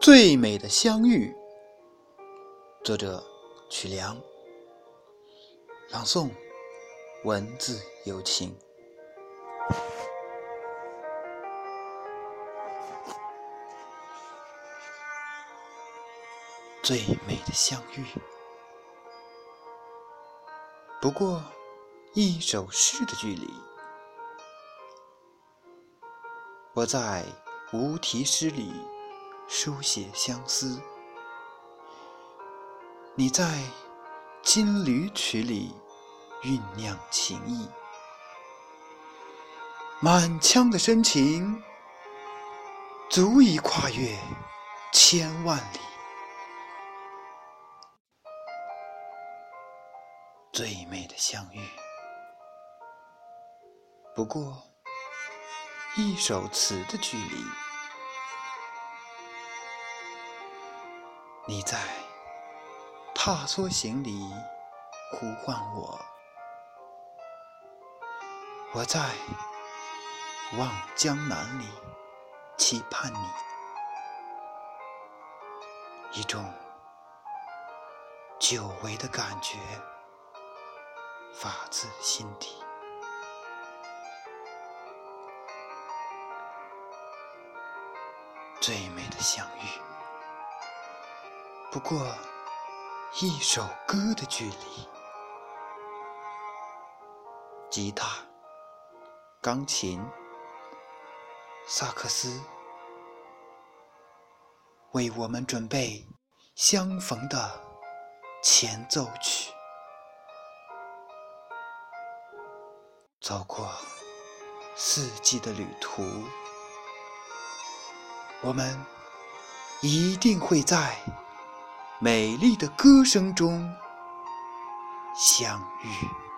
最美的相遇，作者曲梁，朗诵文字有情。最美的相遇，不过一首诗的距离。我在无题诗里。书写相思，你在金缕曲里酝酿情意，满腔的深情足以跨越千万里。最美的相遇，不过一首词的距离。你在踏梭行里呼唤我，我在望江南里期盼你，一种久违的感觉发自心底，最美的相遇。不过一首歌的距离，吉他、钢琴、萨克斯，为我们准备相逢的前奏曲。走过四季的旅途，我们一定会在。美丽的歌声中相遇。